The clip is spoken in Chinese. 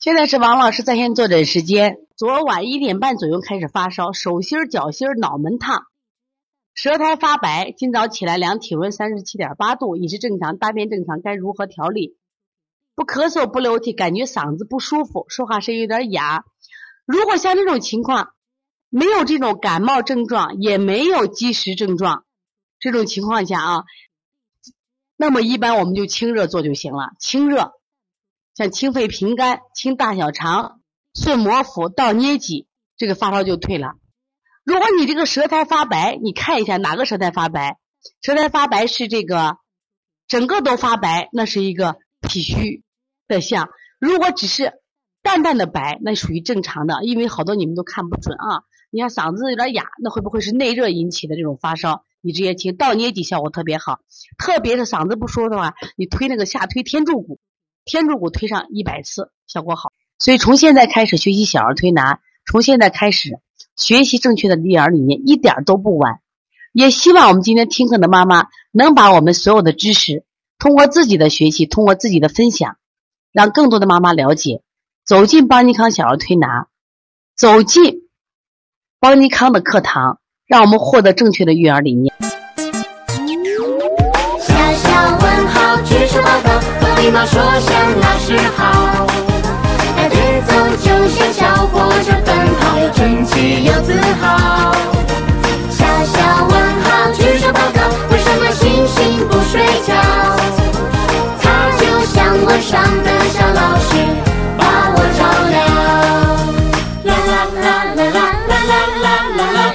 现在是王老师在线坐诊时间。昨晚一点半左右开始发烧，手心、脚心、脑门烫，舌苔发白。今早起来量体温三十七点八度，饮食正常，大便正常，该如何调理？不咳嗽，不流涕，感觉嗓子不舒服，说话声音有点哑。如果像这种情况，没有这种感冒症状，也没有积食症状，这种情况下啊，那么一般我们就清热做就行了。清热，像清肺平肝、清大小肠、顺摩腹、倒捏脊，这个发烧就退了。如果你这个舌苔发白，你看一下哪个舌苔发白？舌苔发白是这个整个都发白，那是一个脾虚的象。如果只是淡淡的白，那属于正常的，因为好多你们都看不准啊。你看嗓子有点哑，那会不会是内热引起的这种发烧？你直接听倒捏脊效果特别好，特别是嗓子不舒服的话，你推那个下推天柱骨，天柱骨推上一百次，效果好。所以从现在开始学习小儿推拿，从现在开始学习正确的育儿理念，一点都不晚。也希望我们今天听课的妈妈能把我们所有的知识，通过自己的学习，通过自己的分享，让更多的妈妈了解，走进邦尼康小儿推拿，走进。邦尼康的课堂，让我们获得正确的育儿理念。告，和礼貌说声老师好。那节奏就像小火车奔跑，又整齐又自豪。小小问号，举手报告，为什么星星不睡觉？它就像晚上的小老师，把我照亮。啦啦啦啦啦啦啦啦啦